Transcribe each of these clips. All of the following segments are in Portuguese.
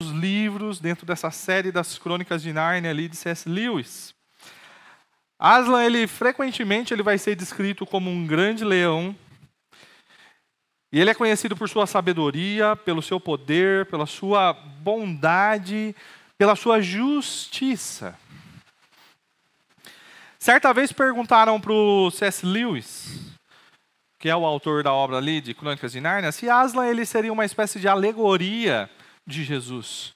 os livros dentro dessa série das Crônicas de Nárnia ali de C.S. Lewis. Aslan, ele frequentemente ele vai ser descrito como um grande leão. E ele é conhecido por sua sabedoria, pelo seu poder, pela sua bondade, pela sua justiça. Certa vez perguntaram para o C.S. Lewis, que é o autor da obra ali de Crônicas de Nárnia, se Aslan ele seria uma espécie de alegoria de Jesus.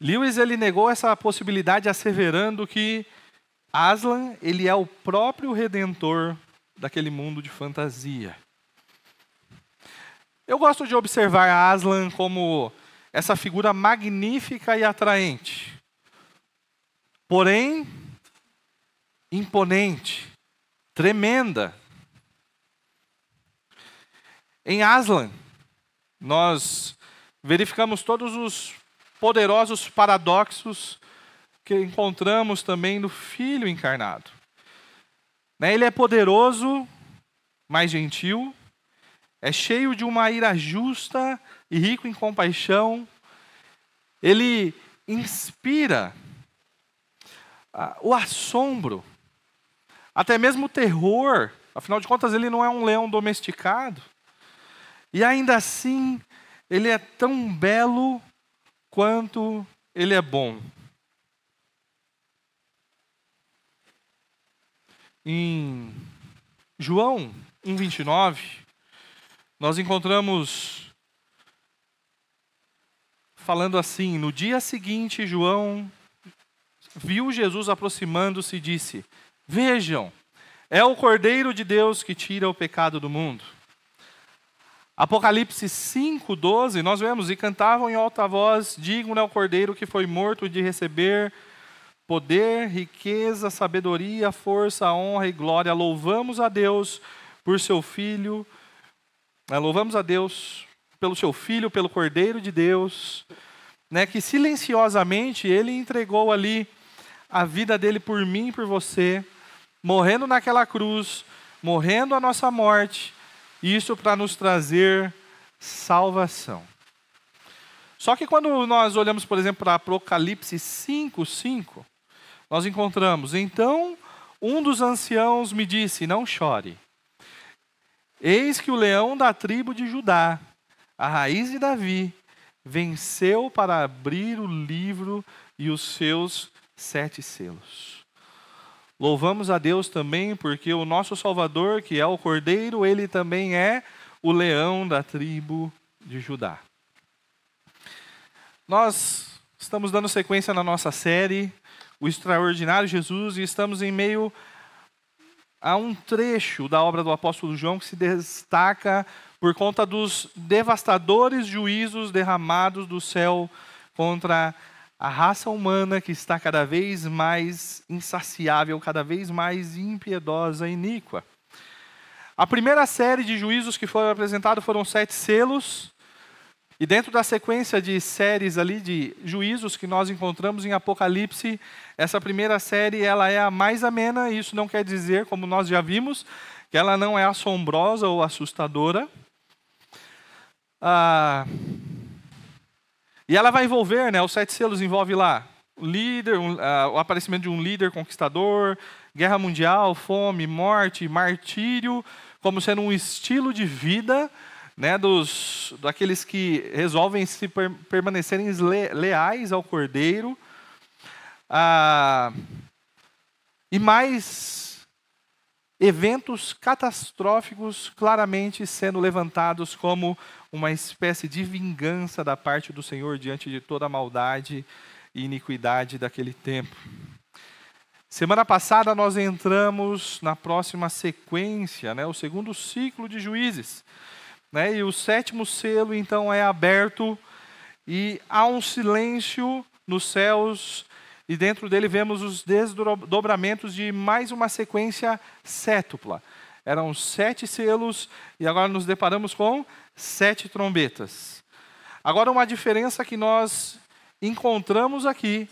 Lewis ele negou essa possibilidade asseverando que Aslan ele é o próprio redentor daquele mundo de fantasia. Eu gosto de observar Aslan como essa figura magnífica e atraente. Porém, imponente, tremenda. Em Aslan, nós verificamos todos os poderosos paradoxos que encontramos também no Filho encarnado. Né, ele é poderoso, mas gentil, é cheio de uma ira justa e rico em compaixão. Ele inspira o assombro, até mesmo o terror. Afinal de contas, ele não é um leão domesticado. E ainda assim, ele é tão belo quanto ele é bom. Em João 1,29, nós encontramos falando assim: No dia seguinte, João viu Jesus aproximando-se e disse: Vejam, é o Cordeiro de Deus que tira o pecado do mundo. Apocalipse 5:12, nós vemos e cantavam em alta voz: Digno é o Cordeiro que foi morto de receber poder, riqueza, sabedoria, força, honra e glória. Louvamos a Deus por seu filho. Né, louvamos a Deus pelo seu filho, pelo Cordeiro de Deus, né, que silenciosamente ele entregou ali a vida dele por mim e por você, morrendo naquela cruz, morrendo a nossa morte, isso para nos trazer salvação. Só que quando nós olhamos, por exemplo, para Apocalipse 5, 5, nós encontramos: Então um dos anciãos me disse: Não chore. Eis que o leão da tribo de Judá, a raiz de Davi, venceu para abrir o livro e os seus sete selos. Louvamos a Deus também porque o nosso Salvador, que é o Cordeiro, ele também é o leão da tribo de Judá. Nós estamos dando sequência na nossa série, O Extraordinário Jesus, e estamos em meio a um trecho da obra do apóstolo João que se destaca por conta dos devastadores juízos derramados do céu contra a raça humana que está cada vez mais insaciável, cada vez mais impiedosa e iníqua. A primeira série de juízos que foram apresentados foram sete selos, e dentro da sequência de séries ali de juízos que nós encontramos em Apocalipse, essa primeira série ela é a mais amena, e isso não quer dizer, como nós já vimos, que ela não é assombrosa ou assustadora. Ah, e ela vai envolver, né, os sete selos envolve lá o líder, um, uh, o aparecimento de um líder conquistador, guerra mundial, fome, morte, martírio, como sendo um estilo de vida, né, dos daqueles que resolvem se per, permanecerem le, leais ao Cordeiro. Uh, e mais eventos catastróficos claramente sendo levantados como uma espécie de vingança da parte do Senhor diante de toda a maldade e iniquidade daquele tempo. Semana passada nós entramos na próxima sequência, né, o segundo ciclo de juízes. Né, e o sétimo selo então é aberto e há um silêncio nos céus e dentro dele vemos os desdobramentos de mais uma sequência sétupla. Eram sete selos e agora nos deparamos com sete trombetas. Agora, uma diferença que nós encontramos aqui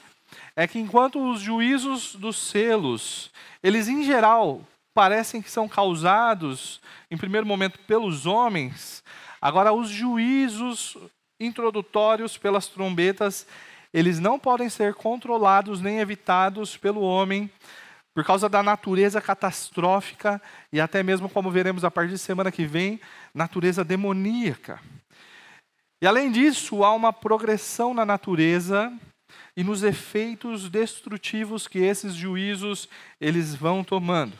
é que enquanto os juízos dos selos, eles em geral parecem que são causados, em primeiro momento, pelos homens, agora os juízos introdutórios pelas trombetas, eles não podem ser controlados nem evitados pelo homem, por causa da natureza catastrófica e até mesmo, como veremos a partir de semana que vem, natureza demoníaca. E além disso, há uma progressão na natureza e nos efeitos destrutivos que esses juízos eles vão tomando.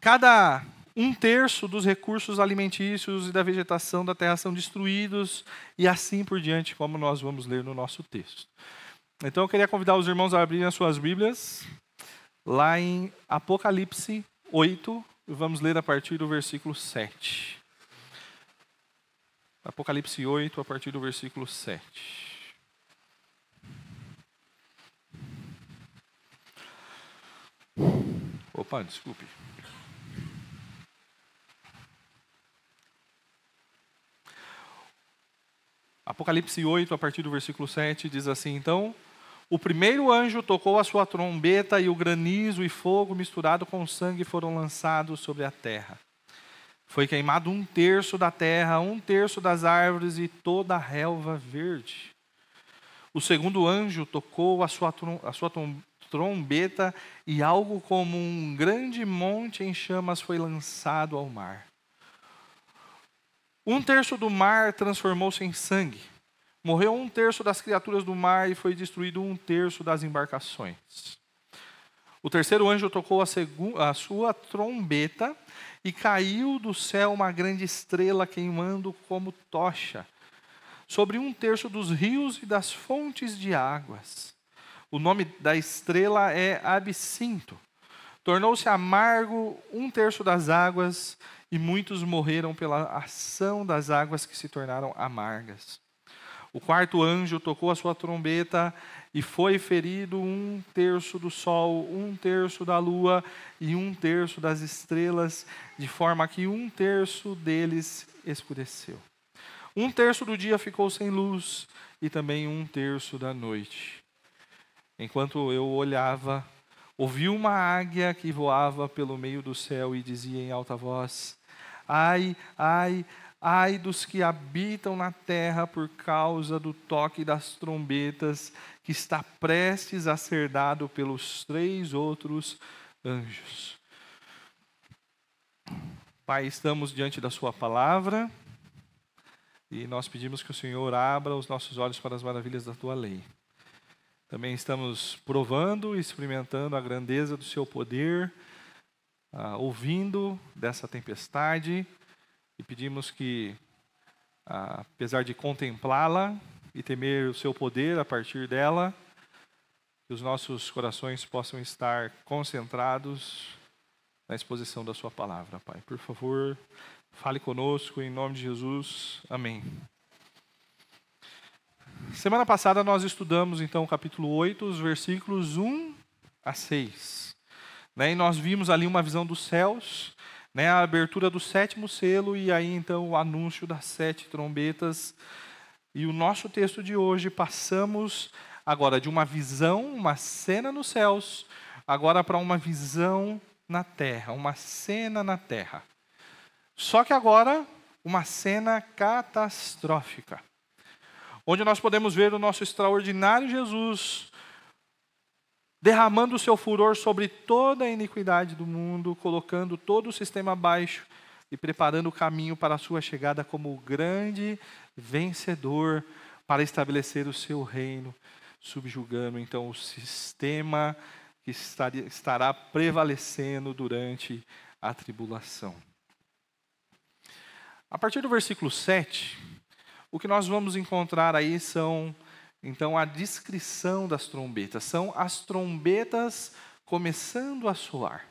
Cada um terço dos recursos alimentícios e da vegetação da terra são destruídos e assim por diante, como nós vamos ler no nosso texto. Então eu queria convidar os irmãos a abrirem as suas Bíblias, lá em Apocalipse 8, vamos ler a partir do versículo 7. Apocalipse 8, a partir do versículo 7. Opa, desculpe. Apocalipse 8, a partir do versículo 7, diz assim: Então, o primeiro anjo tocou a sua trombeta, e o granizo e fogo misturado com sangue foram lançados sobre a terra. Foi queimado um terço da terra, um terço das árvores e toda a relva verde. O segundo anjo tocou a sua, a sua trombeta, e algo como um grande monte em chamas foi lançado ao mar. Um terço do mar transformou-se em sangue. Morreu um terço das criaturas do mar e foi destruído um terço das embarcações. O terceiro anjo tocou a, a, sua trombeta e caiu do céu uma grande estrela queimando como tocha sobre um terço dos rios e das fontes de águas. O nome da estrela é Absinto. Tornou-se amargo um terço das águas e muitos morreram pela ação das águas que se tornaram amargas. O quarto anjo tocou a sua trombeta e foi ferido um terço do sol, um terço da lua e um terço das estrelas, de forma que um terço deles escureceu. Um terço do dia ficou sem luz e também um terço da noite. Enquanto eu olhava, ouvi uma águia que voava pelo meio do céu e dizia em alta voz: Ai, ai, ai dos que habitam na terra por causa do toque das trombetas que está prestes a ser dado pelos três outros anjos. Pai, estamos diante da Sua palavra e nós pedimos que o Senhor abra os nossos olhos para as maravilhas da Tua lei. Também estamos provando e experimentando a grandeza do Seu poder ah, ouvindo dessa tempestade e pedimos que, ah, apesar de contemplá-la e temer o seu poder a partir dela, que os nossos corações possam estar concentrados na exposição da Sua palavra, Pai. Por favor, fale conosco em nome de Jesus. Amém. Semana passada nós estudamos então o capítulo 8, os versículos 1 a 6. Né? E nós vimos ali uma visão dos céus, né? a abertura do sétimo selo e aí então o anúncio das sete trombetas. E o nosso texto de hoje passamos agora de uma visão, uma cena nos céus, agora para uma visão na terra, uma cena na terra. Só que agora uma cena catastrófica, onde nós podemos ver o nosso extraordinário Jesus derramando o seu furor sobre toda a iniquidade do mundo, colocando todo o sistema abaixo e preparando o caminho para a sua chegada como o grande vencedor para estabelecer o seu reino, subjugando então o sistema que estará prevalecendo durante a tribulação. A partir do versículo 7, o que nós vamos encontrar aí são então, a descrição das trombetas são as trombetas começando a soar.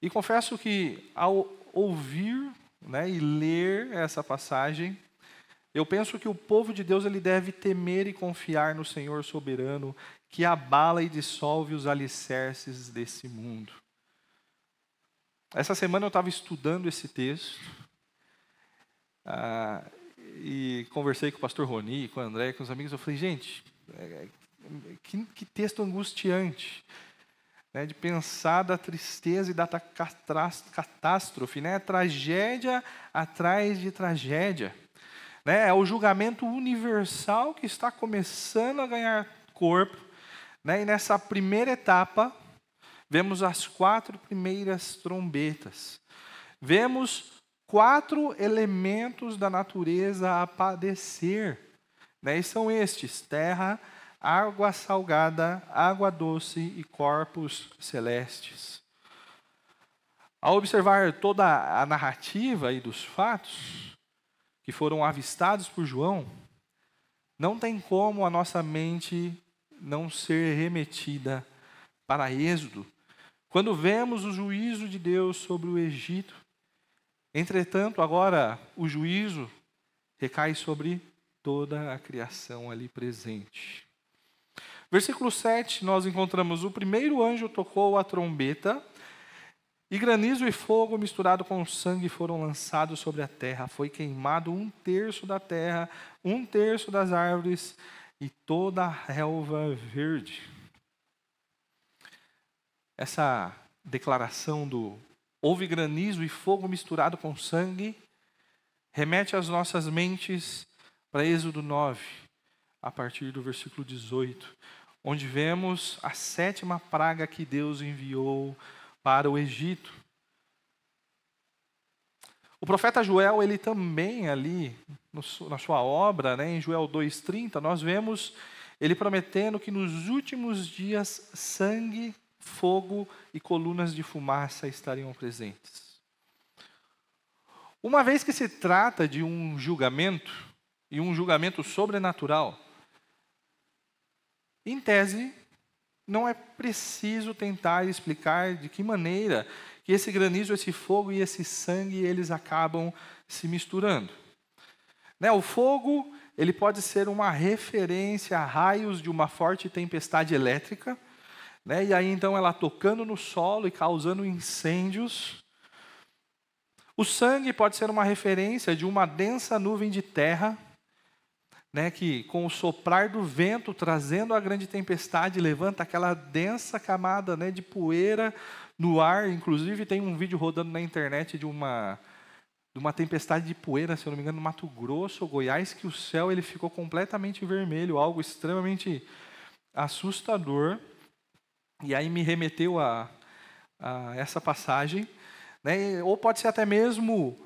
E confesso que ao ouvir né, e ler essa passagem, eu penso que o povo de Deus ele deve temer e confiar no Senhor soberano que abala e dissolve os alicerces desse mundo. Essa semana eu estava estudando esse texto. Ah, e conversei com o pastor Roni, com o André, com os amigos, eu falei, gente, é, que, que texto angustiante, né, de pensar da tristeza e da catástrofe, né, tragédia atrás de tragédia. Né? É o julgamento universal que está começando a ganhar corpo. Né? E nessa primeira etapa, vemos as quatro primeiras trombetas. Vemos quatro elementos da natureza a padecer. Né? E são estes: terra, água salgada, água doce e corpos celestes. Ao observar toda a narrativa e dos fatos que foram avistados por João, não tem como a nossa mente não ser remetida para Êxodo, quando vemos o juízo de Deus sobre o Egito. Entretanto, agora o juízo recai sobre toda a criação ali presente. Versículo 7, nós encontramos: O primeiro anjo tocou a trombeta e granizo e fogo misturado com sangue foram lançados sobre a terra. Foi queimado um terço da terra, um terço das árvores e toda a relva verde. Essa declaração do houve granizo e fogo misturado com sangue remete às nossas mentes para Êxodo 9, a partir do versículo 18, onde vemos a sétima praga que Deus enviou para o Egito. O profeta Joel, ele também ali, na sua obra, né, em Joel 2,30, nós vemos ele prometendo que nos últimos dias sangue, fogo e colunas de fumaça estariam presentes. Uma vez que se trata de um julgamento, e um julgamento sobrenatural, em tese, não é preciso tentar explicar de que maneira que esse granizo, esse fogo e esse sangue eles acabam se misturando. Né, o fogo ele pode ser uma referência a raios de uma forte tempestade elétrica, né, e aí então ela tocando no solo e causando incêndios. O sangue pode ser uma referência de uma densa nuvem de terra né, que com o soprar do vento, trazendo a grande tempestade, levanta aquela densa camada né, de poeira no ar. Inclusive, tem um vídeo rodando na internet de uma, de uma tempestade de poeira, se eu não me engano, no Mato Grosso ou Goiás, que o céu ele ficou completamente vermelho, algo extremamente assustador. E aí me remeteu a, a essa passagem. Né, ou pode ser até mesmo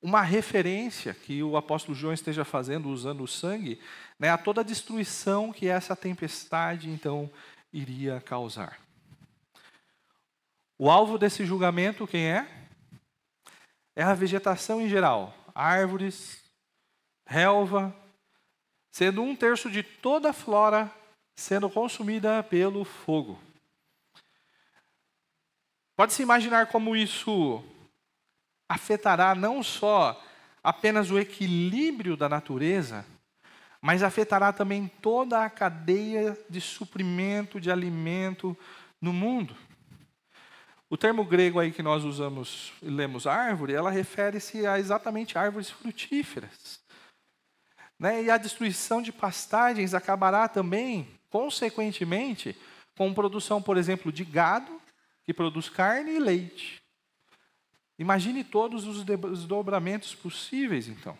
uma referência que o apóstolo João esteja fazendo usando o sangue, né, a toda a destruição que essa tempestade então iria causar. O alvo desse julgamento quem é? É a vegetação em geral, árvores, relva, sendo um terço de toda a flora sendo consumida pelo fogo. Pode-se imaginar como isso afetará não só apenas o equilíbrio da natureza, mas afetará também toda a cadeia de suprimento de alimento no mundo. O termo grego aí que nós usamos e lemos árvore, ela refere-se a exatamente árvores frutíferas. Né? E a destruição de pastagens acabará também, consequentemente, com produção, por exemplo, de gado, que produz carne e leite. Imagine todos os desdobramentos possíveis, então.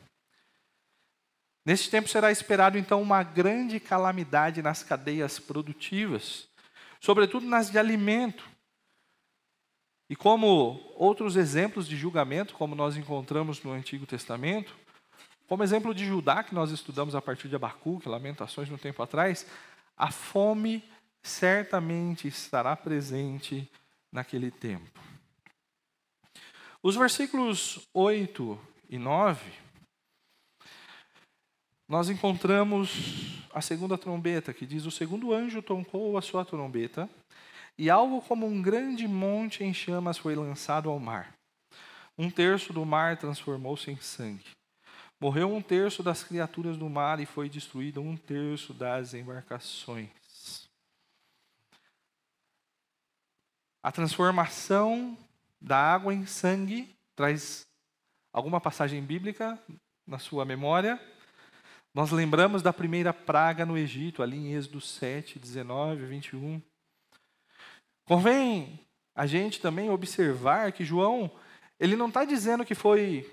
Nesse tempo será esperado, então, uma grande calamidade nas cadeias produtivas, sobretudo nas de alimento. E como outros exemplos de julgamento, como nós encontramos no Antigo Testamento, como exemplo de Judá, que nós estudamos a partir de Abacuque, Lamentações, no tempo atrás, a fome certamente estará presente naquele tempo. Os versículos 8 e 9, nós encontramos a segunda trombeta, que diz: O segundo anjo tocou a sua trombeta, e algo como um grande monte em chamas foi lançado ao mar. Um terço do mar transformou-se em sangue. Morreu um terço das criaturas do mar e foi destruído um terço das embarcações. A transformação da água em sangue, traz alguma passagem bíblica na sua memória. Nós lembramos da primeira praga no Egito, ali em Êxodo 7, 19, 21. Convém a gente também observar que João, ele não está dizendo que foi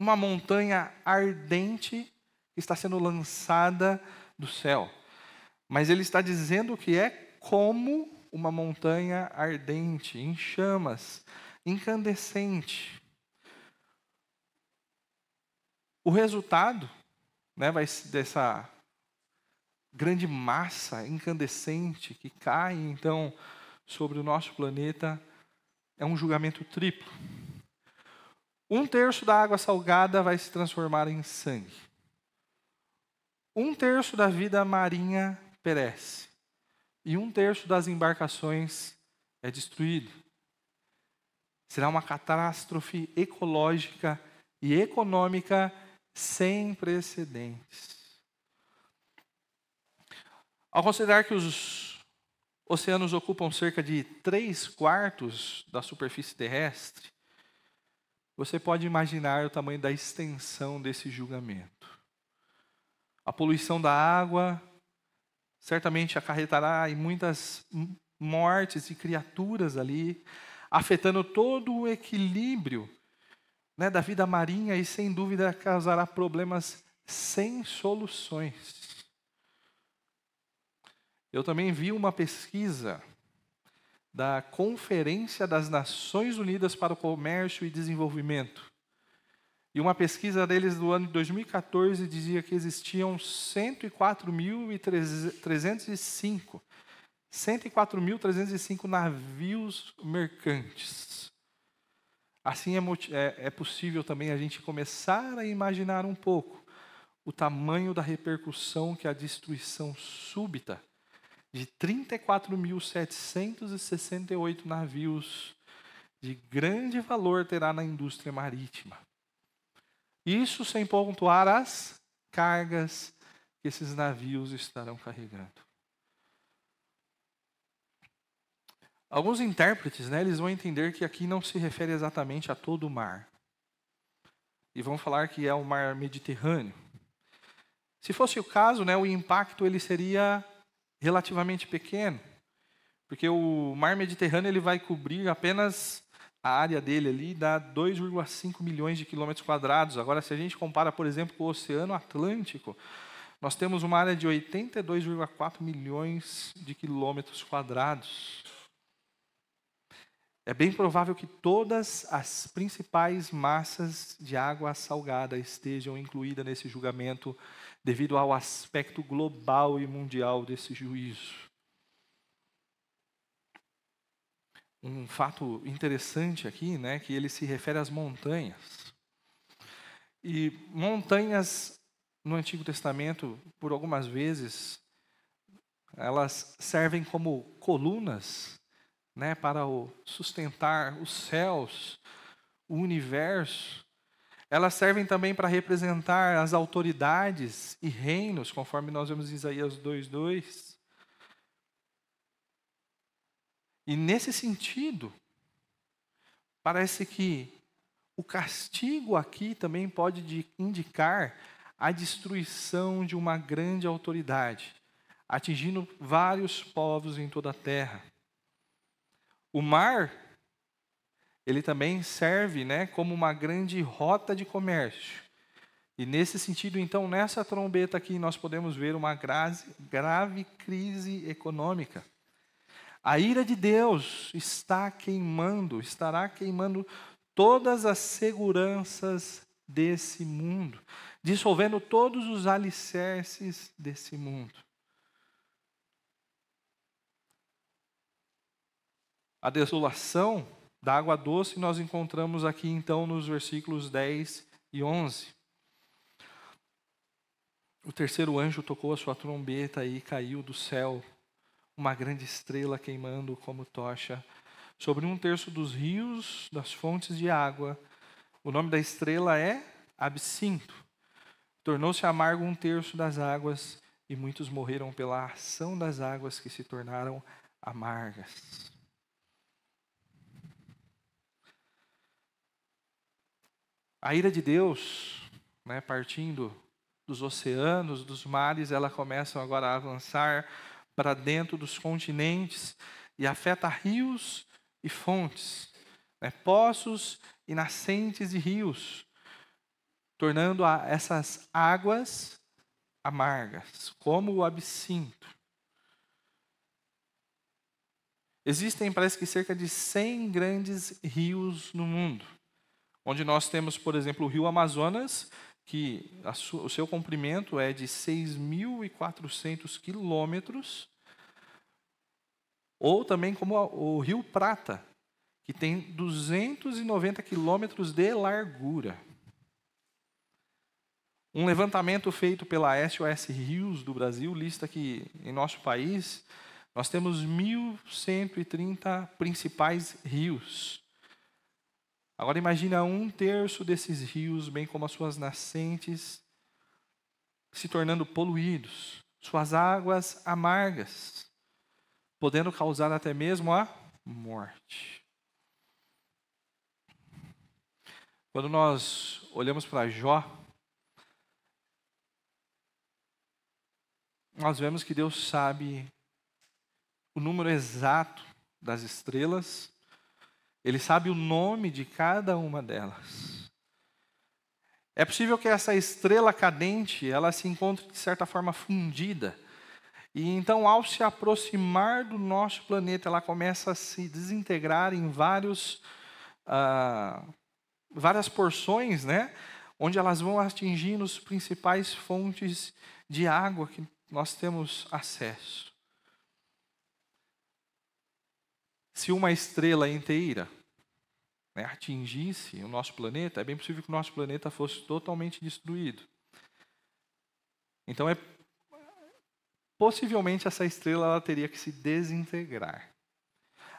uma montanha ardente que está sendo lançada do céu. Mas ele está dizendo que é como uma montanha ardente, em chamas, incandescente. O resultado né, vai dessa grande massa incandescente que cai então sobre o nosso planeta é um julgamento triplo. Um terço da água salgada vai se transformar em sangue. Um terço da vida marinha perece. E um terço das embarcações é destruído. Será uma catástrofe ecológica e econômica sem precedentes. Ao considerar que os oceanos ocupam cerca de 3 quartos da superfície terrestre, você pode imaginar o tamanho da extensão desse julgamento. A poluição da água certamente acarretará em muitas mortes de criaturas ali, afetando todo o equilíbrio né, da vida marinha e, sem dúvida, causará problemas sem soluções. Eu também vi uma pesquisa da Conferência das Nações Unidas para o Comércio e Desenvolvimento. E uma pesquisa deles do ano de 2014 dizia que existiam 104.305 104.305 navios mercantes. Assim é, é, é possível também a gente começar a imaginar um pouco o tamanho da repercussão que a destruição súbita de 34.768 navios de grande valor terá na indústria marítima. Isso sem pontuar as cargas que esses navios estarão carregando. Alguns intérpretes, né, eles vão entender que aqui não se refere exatamente a todo o mar. E vão falar que é o mar Mediterrâneo. Se fosse o caso, né, o impacto ele seria relativamente pequeno, porque o mar Mediterrâneo ele vai cobrir apenas a área dele ali dá 2,5 milhões de quilômetros quadrados. Agora, se a gente compara, por exemplo, com o Oceano Atlântico, nós temos uma área de 82,4 milhões de quilômetros quadrados. É bem provável que todas as principais massas de água salgada estejam incluídas nesse julgamento devido ao aspecto global e mundial desse juízo. Um fato interessante aqui, né, que ele se refere às montanhas. E montanhas no Antigo Testamento, por algumas vezes, elas servem como colunas, né, para sustentar os céus, o universo. Elas servem também para representar as autoridades e reinos, conforme nós vemos em Isaías 2:2. E nesse sentido, parece que o castigo aqui também pode indicar a destruição de uma grande autoridade, atingindo vários povos em toda a terra. O mar ele também serve né, como uma grande rota de comércio. E nesse sentido, então, nessa trombeta aqui, nós podemos ver uma grave, grave crise econômica. A ira de Deus está queimando, estará queimando todas as seguranças desse mundo, dissolvendo todos os alicerces desse mundo. A desolação da água doce nós encontramos aqui então nos versículos 10 e 11. O terceiro anjo tocou a sua trombeta e caiu do céu uma grande estrela queimando como tocha sobre um terço dos rios, das fontes de água. O nome da estrela é Absinto. Tornou-se amargo um terço das águas e muitos morreram pela ação das águas que se tornaram amargas. A ira de Deus, né, partindo dos oceanos, dos mares, ela começa agora a avançar para dentro dos continentes e afeta rios e fontes, né, poços e nascentes de rios. tornando essas águas amargas, como o absinto. Existem, parece que, cerca de 100 grandes rios no mundo, onde nós temos, por exemplo, o rio Amazonas, que o seu comprimento é de 6.400 quilômetros, ou também como o rio Prata, que tem 290 quilômetros de largura. Um levantamento feito pela SOS Rios do Brasil lista que em nosso país nós temos 1.130 principais rios. Agora imagina um terço desses rios, bem como as suas nascentes, se tornando poluídos, suas águas amargas, podendo causar até mesmo a morte. Quando nós olhamos para Jó, nós vemos que Deus sabe o número exato das estrelas, ele sabe o nome de cada uma delas. É possível que essa estrela cadente, ela se encontre de certa forma fundida. E então, ao se aproximar do nosso planeta, ela começa a se desintegrar em vários, ah, várias porções, né? Onde elas vão atingindo as principais fontes de água que nós temos acesso. Se uma estrela inteira né, atingisse o nosso planeta, é bem possível que o nosso planeta fosse totalmente destruído. Então, é possivelmente essa estrela ela teria que se desintegrar.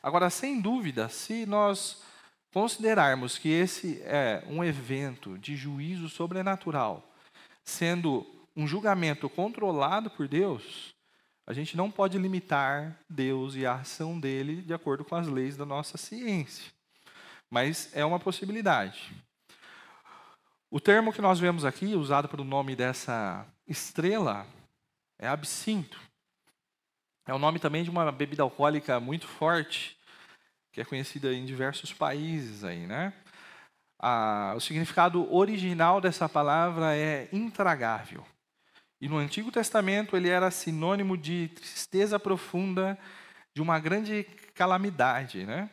Agora, sem dúvida, se nós considerarmos que esse é um evento de juízo sobrenatural, sendo um julgamento controlado por Deus, a gente não pode limitar Deus e a ação dele de acordo com as leis da nossa ciência. Mas é uma possibilidade. O termo que nós vemos aqui, usado para o nome dessa estrela, é absinto. É o nome também de uma bebida alcoólica muito forte, que é conhecida em diversos países aí, né? Ah, o significado original dessa palavra é intragável. E no Antigo Testamento ele era sinônimo de tristeza profunda, de uma grande calamidade, né?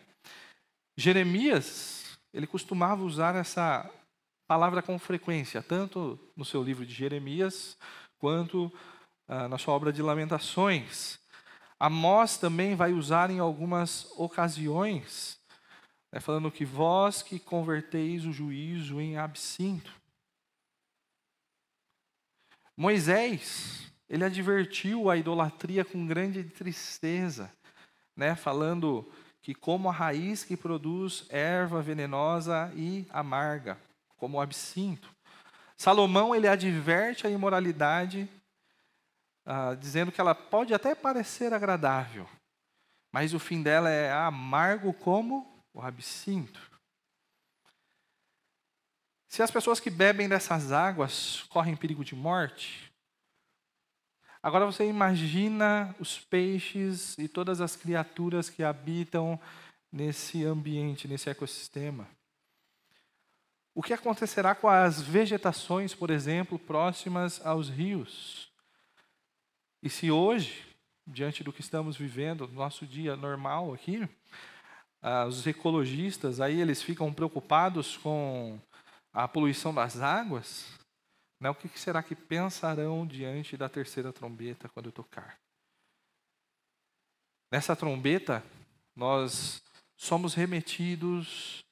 Jeremias, ele costumava usar essa palavra com frequência, tanto no seu livro de Jeremias, quanto ah, na sua obra de Lamentações. Amós também vai usar em algumas ocasiões, né, falando que vós que converteis o juízo em absinto. Moisés, ele advertiu a idolatria com grande tristeza, né, falando que como a raiz que produz erva venenosa e amarga, como o absinto. Salomão ele adverte a imoralidade, ah, dizendo que ela pode até parecer agradável, mas o fim dela é amargo como o absinto. Se as pessoas que bebem dessas águas correm perigo de morte, agora você imagina os peixes e todas as criaturas que habitam nesse ambiente, nesse ecossistema. O que acontecerá com as vegetações, por exemplo, próximas aos rios? E se hoje, diante do que estamos vivendo, nosso dia normal aqui, ah, os ecologistas aí eles ficam preocupados com a poluição das águas, né, o que será que pensarão diante da terceira trombeta quando eu tocar? Nessa trombeta, nós somos remetidos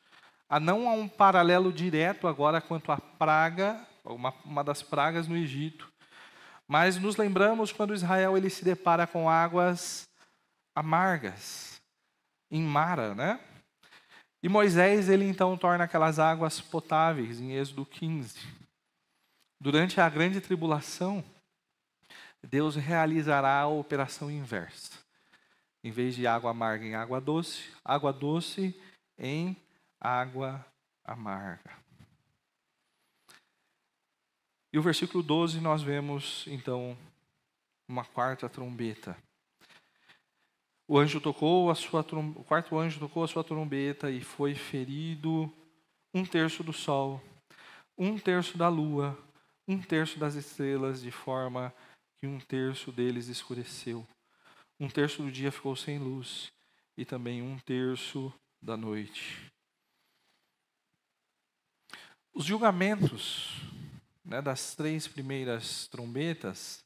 a não a um paralelo direto agora quanto à praga, uma, uma das pragas no Egito, mas nos lembramos quando Israel ele se depara com águas amargas, em Mara, né? E Moisés, ele então torna aquelas águas potáveis, em Êxodo 15. Durante a grande tribulação, Deus realizará a operação inversa. Em vez de água amarga em água doce, água doce em água amarga. E o versículo 12 nós vemos então uma quarta trombeta. O anjo tocou a sua o quarto anjo tocou a sua trombeta e foi ferido um terço do sol, um terço da lua, um terço das estrelas, de forma que um terço deles escureceu. Um terço do dia ficou sem luz, e também um terço da noite. Os julgamentos né, das três primeiras trombetas,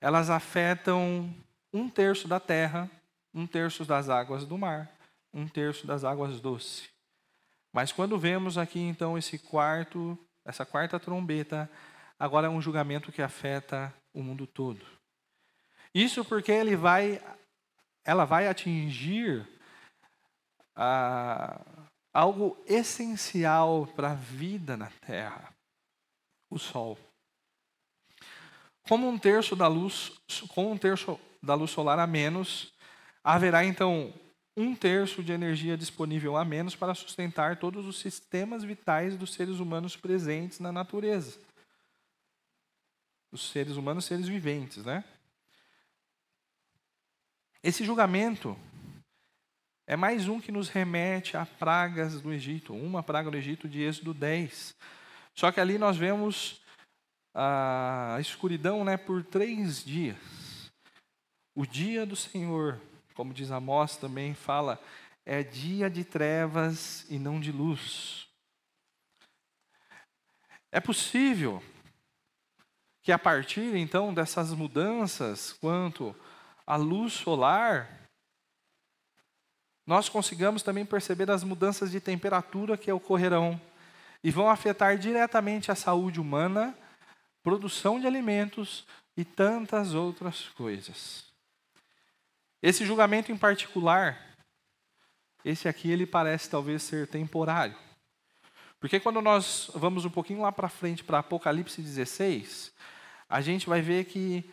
elas afetam um terço da terra, um terço das águas do mar, um terço das águas doces. Mas quando vemos aqui então esse quarto, essa quarta trombeta, agora é um julgamento que afeta o mundo todo. Isso porque ele vai, ela vai atingir ah, algo essencial para a vida na Terra, o Sol. Como um terço da luz, com um terço da luz solar a menos, haverá então um terço de energia disponível a menos para sustentar todos os sistemas vitais dos seres humanos presentes na natureza. Os seres humanos, seres viventes, né? Esse julgamento é mais um que nos remete a pragas do Egito, uma praga do Egito de Êxodo 10. Só que ali nós vemos a escuridão né, por três dias. O dia do Senhor, como diz Amós também, fala, é dia de trevas e não de luz. É possível que a partir então dessas mudanças quanto à luz solar, nós consigamos também perceber as mudanças de temperatura que ocorrerão e vão afetar diretamente a saúde humana, produção de alimentos e tantas outras coisas. Esse julgamento em particular, esse aqui ele parece talvez ser temporário. Porque quando nós vamos um pouquinho lá para frente para Apocalipse 16, a gente vai ver que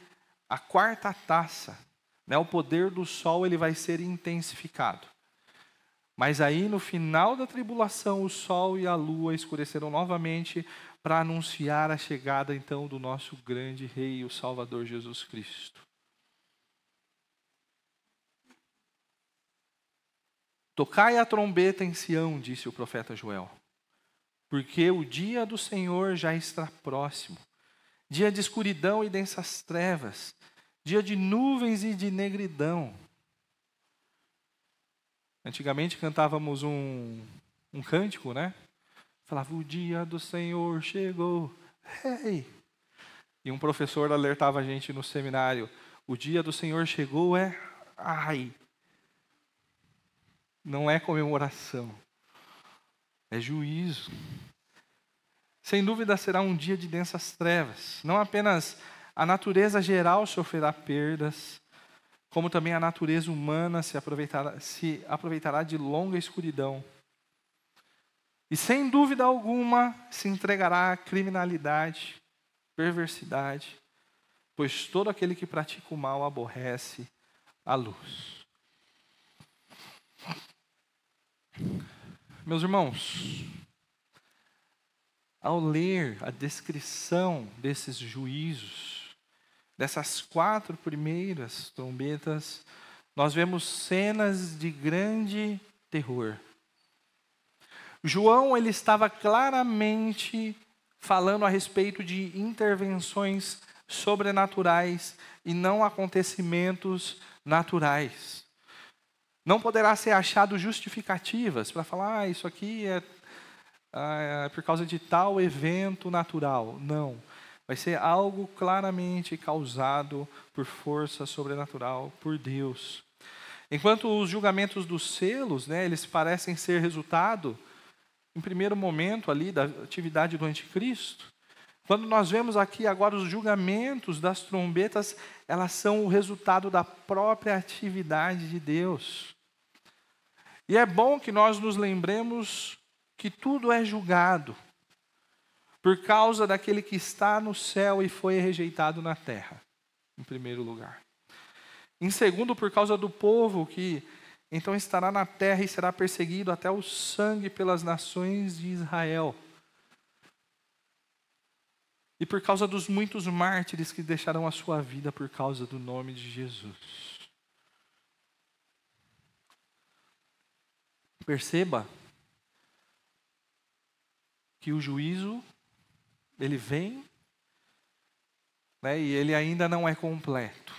a quarta taça, né, o poder do sol, ele vai ser intensificado. Mas aí no final da tribulação, o sol e a lua escurecerão novamente para anunciar a chegada então do nosso grande rei, o Salvador Jesus Cristo. Tocai a trombeta em Sião, disse o profeta Joel, porque o dia do Senhor já está próximo. Dia de escuridão e densas trevas, dia de nuvens e de negridão. Antigamente cantávamos um, um cântico, né? Falava: O dia do Senhor chegou, hey! E um professor alertava a gente no seminário: O dia do Senhor chegou é ai, não é comemoração, é juízo. Sem dúvida será um dia de densas trevas. Não apenas a natureza geral sofrerá perdas, como também a natureza humana se aproveitará, se aproveitará de longa escuridão. E sem dúvida alguma se entregará à criminalidade, perversidade, pois todo aquele que pratica o mal aborrece a luz. Meus irmãos, ao ler a descrição desses juízos, dessas quatro primeiras trombetas, nós vemos cenas de grande terror. João ele estava claramente falando a respeito de intervenções sobrenaturais e não acontecimentos naturais. Não poderá ser achado justificativas para falar, ah, isso aqui é, ah, é por causa de tal evento natural. Não. Vai ser algo claramente causado por força sobrenatural, por Deus. Enquanto os julgamentos dos selos, né, eles parecem ser resultado, em primeiro momento ali, da atividade do anticristo, quando nós vemos aqui agora os julgamentos das trombetas, elas são o resultado da própria atividade de Deus. E é bom que nós nos lembremos que tudo é julgado por causa daquele que está no céu e foi rejeitado na terra, em primeiro lugar. Em segundo, por causa do povo que então estará na terra e será perseguido até o sangue pelas nações de Israel. E por causa dos muitos mártires que deixarão a sua vida por causa do nome de Jesus. Perceba que o juízo ele vem né, e ele ainda não é completo.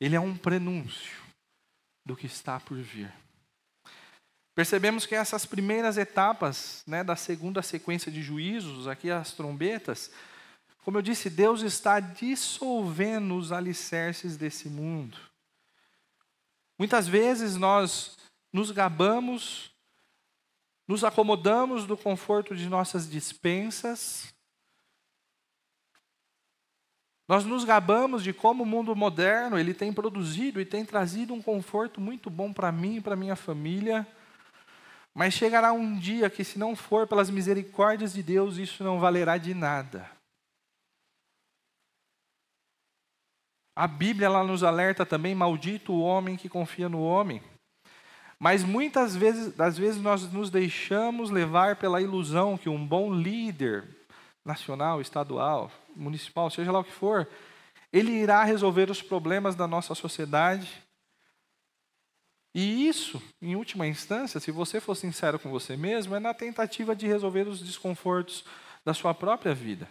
Ele é um prenúncio do que está por vir. Percebemos que essas primeiras etapas né, da segunda sequência de juízos, aqui as trombetas, como eu disse, Deus está dissolvendo os alicerces desse mundo. Muitas vezes nós nos gabamos, nos acomodamos do conforto de nossas dispensas, nós nos gabamos de como o mundo moderno ele tem produzido e tem trazido um conforto muito bom para mim e para minha família. Mas chegará um dia que, se não for pelas misericórdias de Deus, isso não valerá de nada. A Bíblia ela nos alerta também: maldito o homem que confia no homem. Mas muitas vezes, das vezes nós nos deixamos levar pela ilusão que um bom líder nacional, estadual, municipal, seja lá o que for, ele irá resolver os problemas da nossa sociedade. E isso, em última instância, se você for sincero com você mesmo, é na tentativa de resolver os desconfortos da sua própria vida.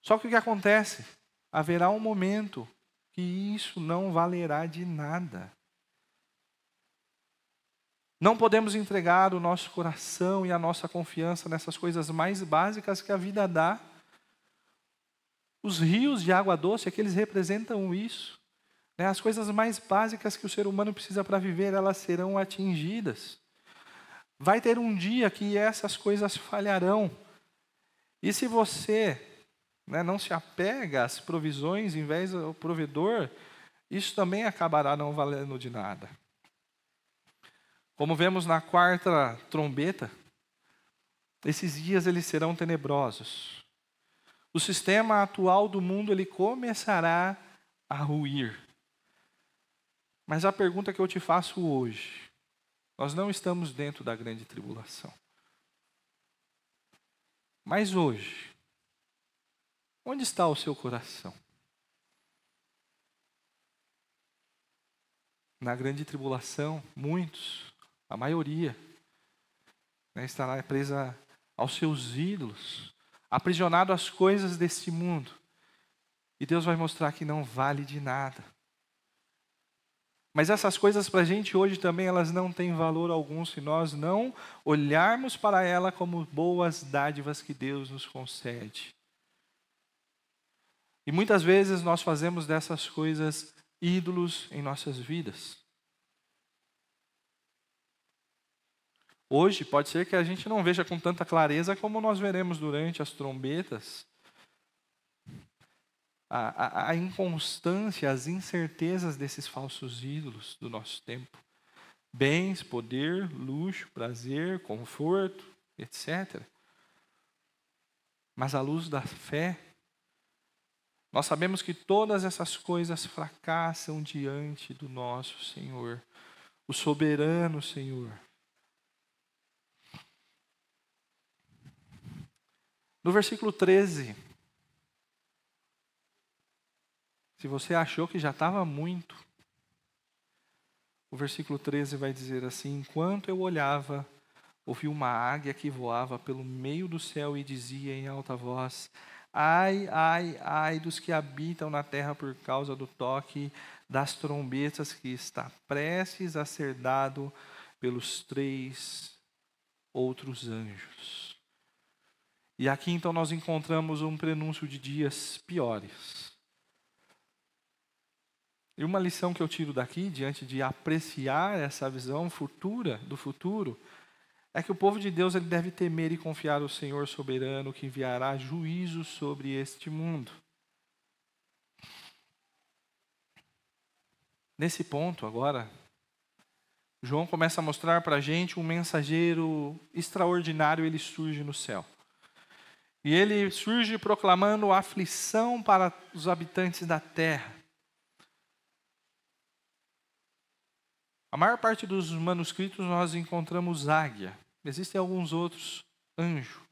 Só que o que acontece? haverá um momento que isso não valerá de nada. Não podemos entregar o nosso coração e a nossa confiança nessas coisas mais básicas que a vida dá. Os rios de água doce, é que eles representam isso. Né? As coisas mais básicas que o ser humano precisa para viver, elas serão atingidas. Vai ter um dia que essas coisas falharão. E se você né, não se apega às provisões em vez do provedor, isso também acabará não valendo de nada. Como vemos na quarta trombeta, esses dias eles serão tenebrosos. O sistema atual do mundo ele começará a ruir. Mas a pergunta que eu te faço hoje, nós não estamos dentro da grande tribulação. Mas hoje, Onde está o seu coração? Na grande tribulação, muitos, a maioria, né, estará presa aos seus ídolos, aprisionado às coisas deste mundo. E Deus vai mostrar que não vale de nada. Mas essas coisas para a gente hoje também elas não têm valor algum se nós não olharmos para ela como boas dádivas que Deus nos concede. E muitas vezes nós fazemos dessas coisas ídolos em nossas vidas. Hoje pode ser que a gente não veja com tanta clareza como nós veremos durante as trombetas. A, a, a inconstância, as incertezas desses falsos ídolos do nosso tempo. Bens, poder, luxo, prazer, conforto, etc. Mas à luz da fé, nós sabemos que todas essas coisas fracassam diante do nosso Senhor, o soberano Senhor. No versículo 13, se você achou que já estava muito, o versículo 13 vai dizer assim: Enquanto eu olhava, ouvi uma águia que voava pelo meio do céu e dizia em alta voz: Ai, ai, ai dos que habitam na terra por causa do toque das trombetas que está prestes a ser dado pelos três outros anjos. E aqui então nós encontramos um prenúncio de dias piores. E uma lição que eu tiro daqui, diante de apreciar essa visão futura do futuro, é que o povo de Deus ele deve temer e confiar no Senhor soberano que enviará juízo sobre este mundo. Nesse ponto, agora, João começa a mostrar para a gente um mensageiro extraordinário, ele surge no céu. E ele surge proclamando aflição para os habitantes da terra. A maior parte dos manuscritos nós encontramos águia. Existem alguns outros anjo.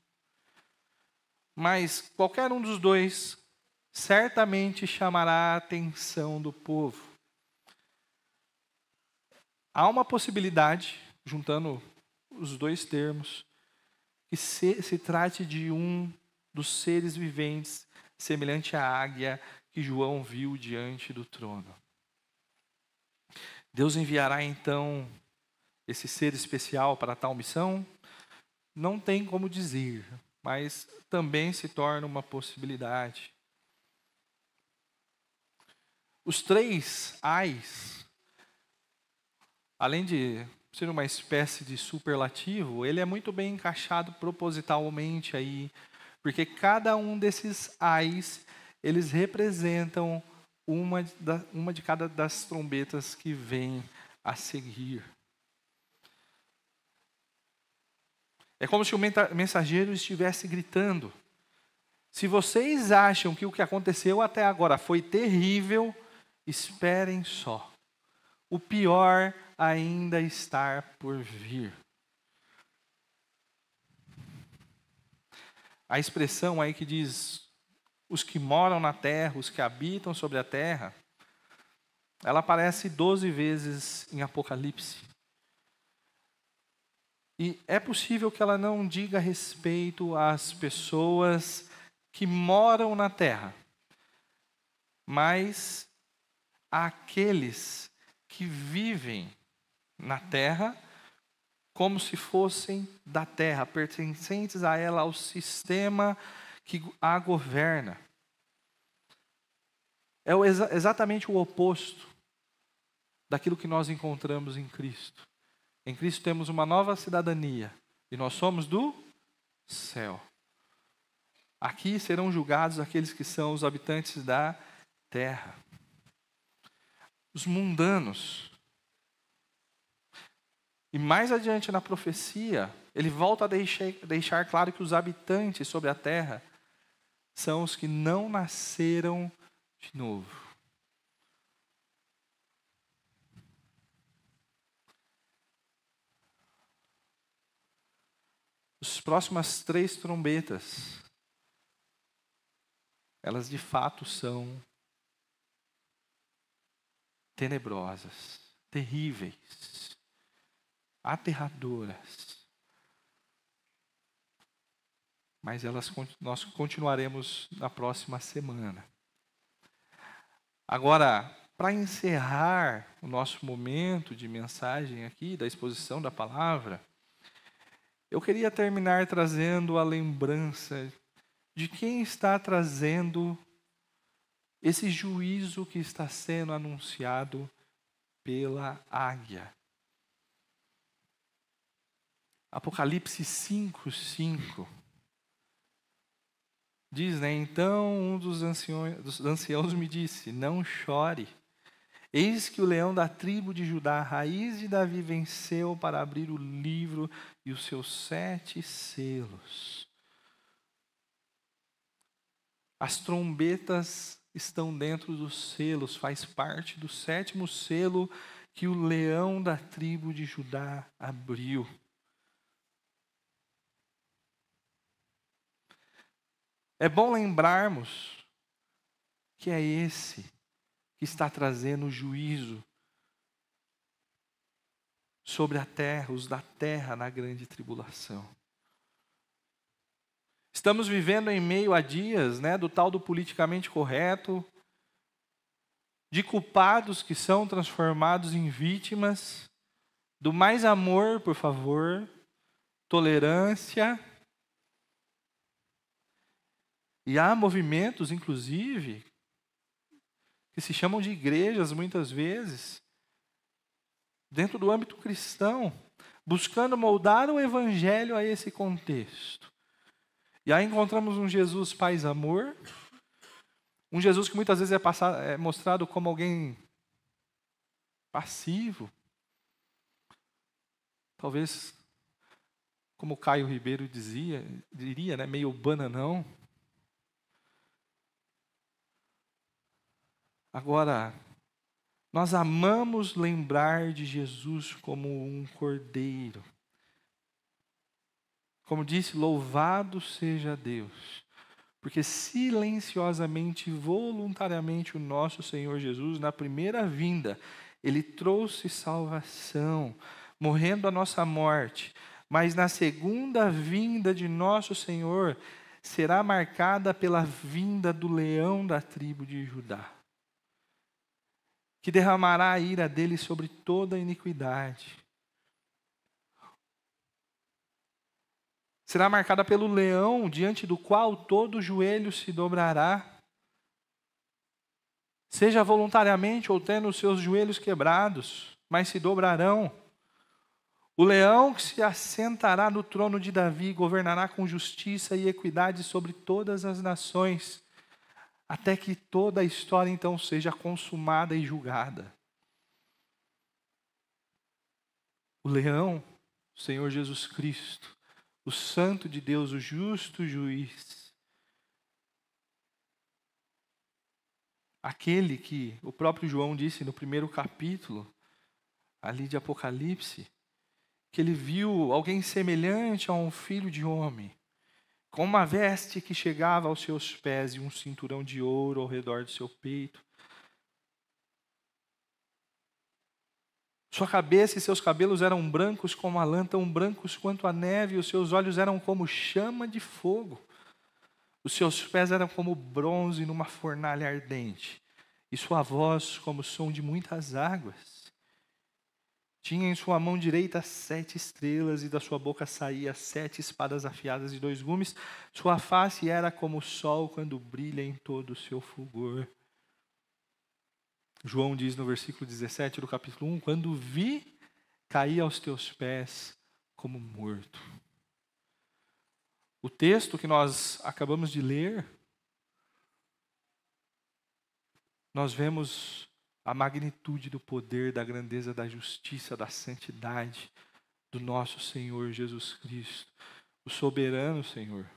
Mas qualquer um dos dois certamente chamará a atenção do povo. Há uma possibilidade, juntando os dois termos, que se, se trate de um dos seres viventes, semelhante à águia que João viu diante do trono. Deus enviará então esse ser especial para tal missão? Não tem como dizer, mas também se torna uma possibilidade. Os três ais, além de ser uma espécie de superlativo, ele é muito bem encaixado propositalmente aí, porque cada um desses ais, eles representam uma, da, uma de cada das trombetas que vem a seguir. É como se o mensageiro estivesse gritando: se vocês acham que o que aconteceu até agora foi terrível, esperem só. O pior ainda está por vir. A expressão aí que diz os que moram na terra, os que habitam sobre a terra, ela aparece 12 vezes em Apocalipse. E é possível que ela não diga respeito às pessoas que moram na terra, mas àqueles que vivem na terra como se fossem da terra, pertencentes a ela, ao sistema que a governa. É exatamente o oposto daquilo que nós encontramos em Cristo. Em Cristo temos uma nova cidadania e nós somos do céu. Aqui serão julgados aqueles que são os habitantes da terra. Os mundanos. E mais adiante na profecia, ele volta a deixar, deixar claro que os habitantes sobre a terra são os que não nasceram de novo. As próximas três trombetas, elas de fato são tenebrosas, terríveis, aterradoras mas elas nós continuaremos na próxima semana. Agora, para encerrar o nosso momento de mensagem aqui, da exposição da palavra, eu queria terminar trazendo a lembrança de quem está trazendo esse juízo que está sendo anunciado pela águia. Apocalipse 5, 5 Diz, né? Então um dos anciões, dos anciãos me disse: Não chore. Eis que o leão da tribo de Judá, raiz de Davi, venceu para abrir o livro e os seus sete selos. As trombetas estão dentro dos selos, faz parte do sétimo selo que o leão da tribo de Judá abriu. É bom lembrarmos que é esse que está trazendo juízo sobre a terra, os da terra na grande tribulação. Estamos vivendo em meio a dias né, do tal do politicamente correto, de culpados que são transformados em vítimas, do mais amor, por favor, tolerância, e há movimentos, inclusive, que se chamam de igrejas muitas vezes, dentro do âmbito cristão, buscando moldar o evangelho a esse contexto. E aí encontramos um Jesus paz amor, um Jesus que muitas vezes é, passado, é mostrado como alguém passivo. Talvez, como Caio Ribeiro dizia, diria, né, meio bananão. Agora, nós amamos lembrar de Jesus como um cordeiro. Como disse, louvado seja Deus, porque silenciosamente, voluntariamente, o nosso Senhor Jesus, na primeira vinda, ele trouxe salvação, morrendo a nossa morte, mas na segunda vinda de nosso Senhor será marcada pela vinda do leão da tribo de Judá, que derramará a ira dele sobre toda a iniquidade. Será marcada pelo leão diante do qual todo joelho se dobrará, seja voluntariamente ou tendo os seus joelhos quebrados, mas se dobrarão. O leão que se assentará no trono de Davi governará com justiça e equidade sobre todas as nações, até que toda a história então seja consumada e julgada. O leão, o Senhor Jesus Cristo, o Santo de Deus, o justo juiz, aquele que o próprio João disse no primeiro capítulo, ali de Apocalipse, que ele viu alguém semelhante a um filho de homem, com uma veste que chegava aos seus pés e um cinturão de ouro ao redor do seu peito. Sua cabeça e seus cabelos eram brancos como a lã, tão brancos quanto a neve, e os seus olhos eram como chama de fogo. Os seus pés eram como bronze numa fornalha ardente, e sua voz como o som de muitas águas. Tinha em sua mão direita sete estrelas, e da sua boca saía sete espadas afiadas de dois gumes. Sua face era como o sol quando brilha em todo o seu fulgor. João diz no versículo 17 do capítulo 1: Quando vi, caí aos teus pés como morto. O texto que nós acabamos de ler, nós vemos a magnitude do poder, da grandeza, da justiça, da santidade do nosso Senhor Jesus Cristo, o soberano Senhor.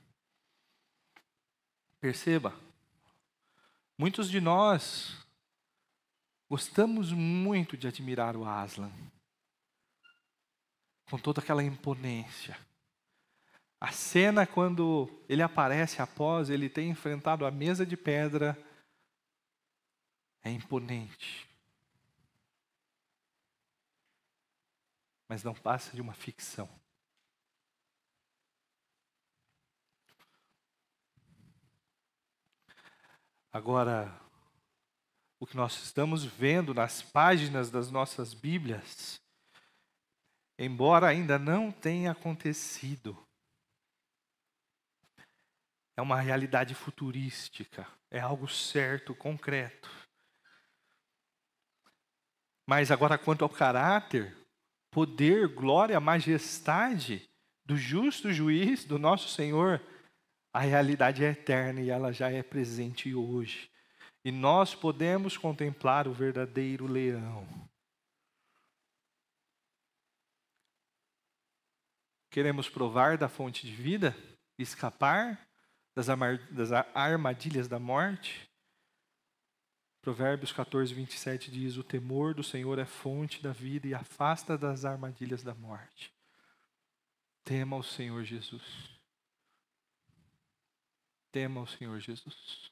Perceba, muitos de nós gostamos muito de admirar o Aslan, com toda aquela imponência. A cena quando ele aparece após ele ter enfrentado a mesa de pedra é imponente. Mas não passa de uma ficção. Agora, o que nós estamos vendo nas páginas das nossas Bíblias, embora ainda não tenha acontecido, é uma realidade futurística, é algo certo, concreto. Mas agora, quanto ao caráter, poder, glória, majestade do justo juiz, do nosso Senhor, a realidade é eterna e ela já é presente hoje. E nós podemos contemplar o verdadeiro leão. Queremos provar da fonte de vida, escapar das armadilhas da morte? Provérbios 14, 27 diz: O temor do Senhor é fonte da vida e afasta das armadilhas da morte. Tema o Senhor Jesus. Tema o Senhor Jesus.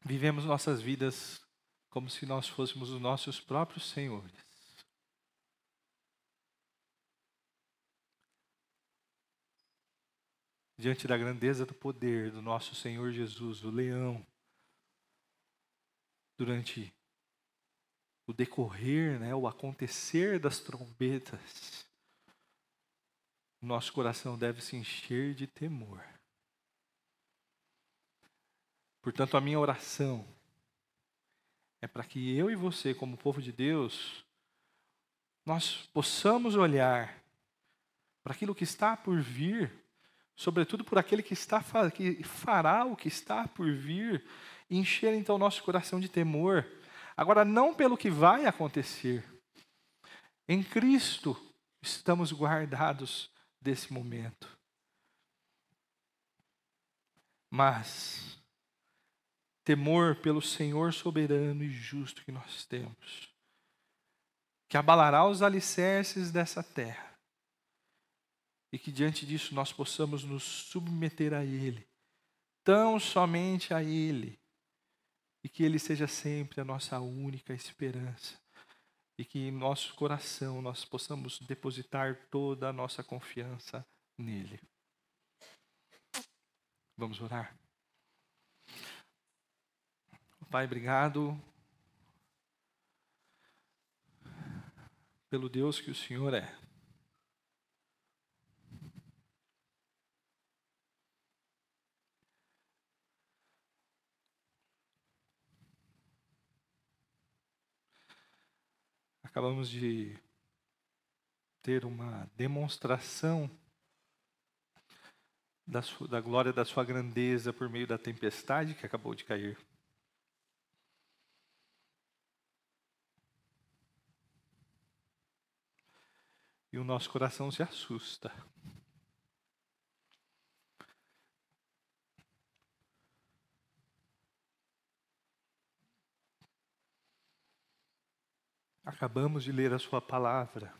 Vivemos nossas vidas como se nós fôssemos os nossos próprios senhores. Diante da grandeza do poder do nosso Senhor Jesus, o leão, durante o decorrer, né, o acontecer das trombetas, nosso coração deve se encher de temor. Portanto, a minha oração é para que eu e você, como povo de Deus, nós possamos olhar para aquilo que está por vir sobretudo por aquele que está que fará o que está por vir, encher então nosso coração de temor. Agora não pelo que vai acontecer. Em Cristo estamos guardados desse momento. Mas temor pelo Senhor soberano e justo que nós temos, que abalará os alicerces dessa terra e que diante disso nós possamos nos submeter a Ele, tão somente a Ele, e que Ele seja sempre a nossa única esperança. e que em nosso coração nós possamos depositar toda a nossa confiança nele. Vamos orar. Pai, obrigado pelo Deus que o Senhor é. Acabamos de ter uma demonstração da, sua, da glória da sua grandeza por meio da tempestade que acabou de cair. E o nosso coração se assusta. Acabamos de ler a Sua palavra,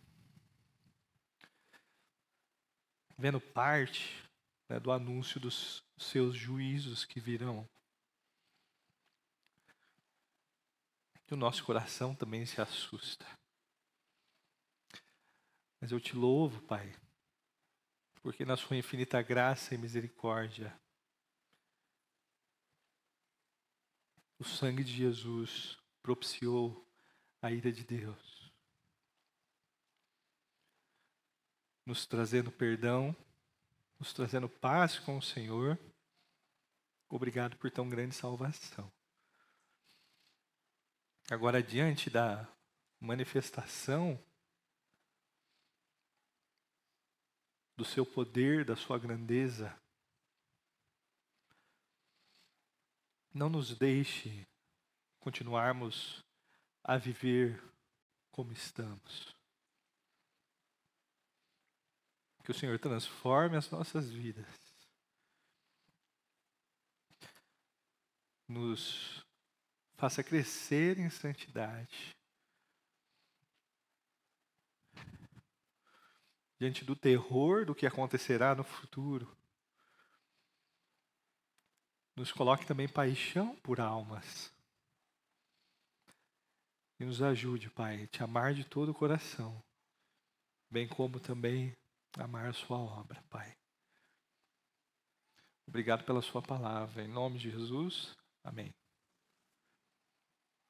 vendo parte né, do anúncio dos seus juízos que virão. E o nosso coração também se assusta. Mas eu te louvo, Pai, porque na Sua infinita graça e misericórdia, o sangue de Jesus propiciou a ira de Deus, nos trazendo perdão, nos trazendo paz com o Senhor. Obrigado por tão grande salvação. Agora, diante da manifestação do seu poder, da sua grandeza, não nos deixe continuarmos a viver como estamos. Que o Senhor transforme as nossas vidas. Nos faça crescer em santidade. Diante do terror do que acontecerá no futuro. Nos coloque também paixão por almas. E nos ajude, Pai, a te amar de todo o coração, bem como também amar a Sua obra, Pai. Obrigado pela Sua palavra. Em nome de Jesus, amém.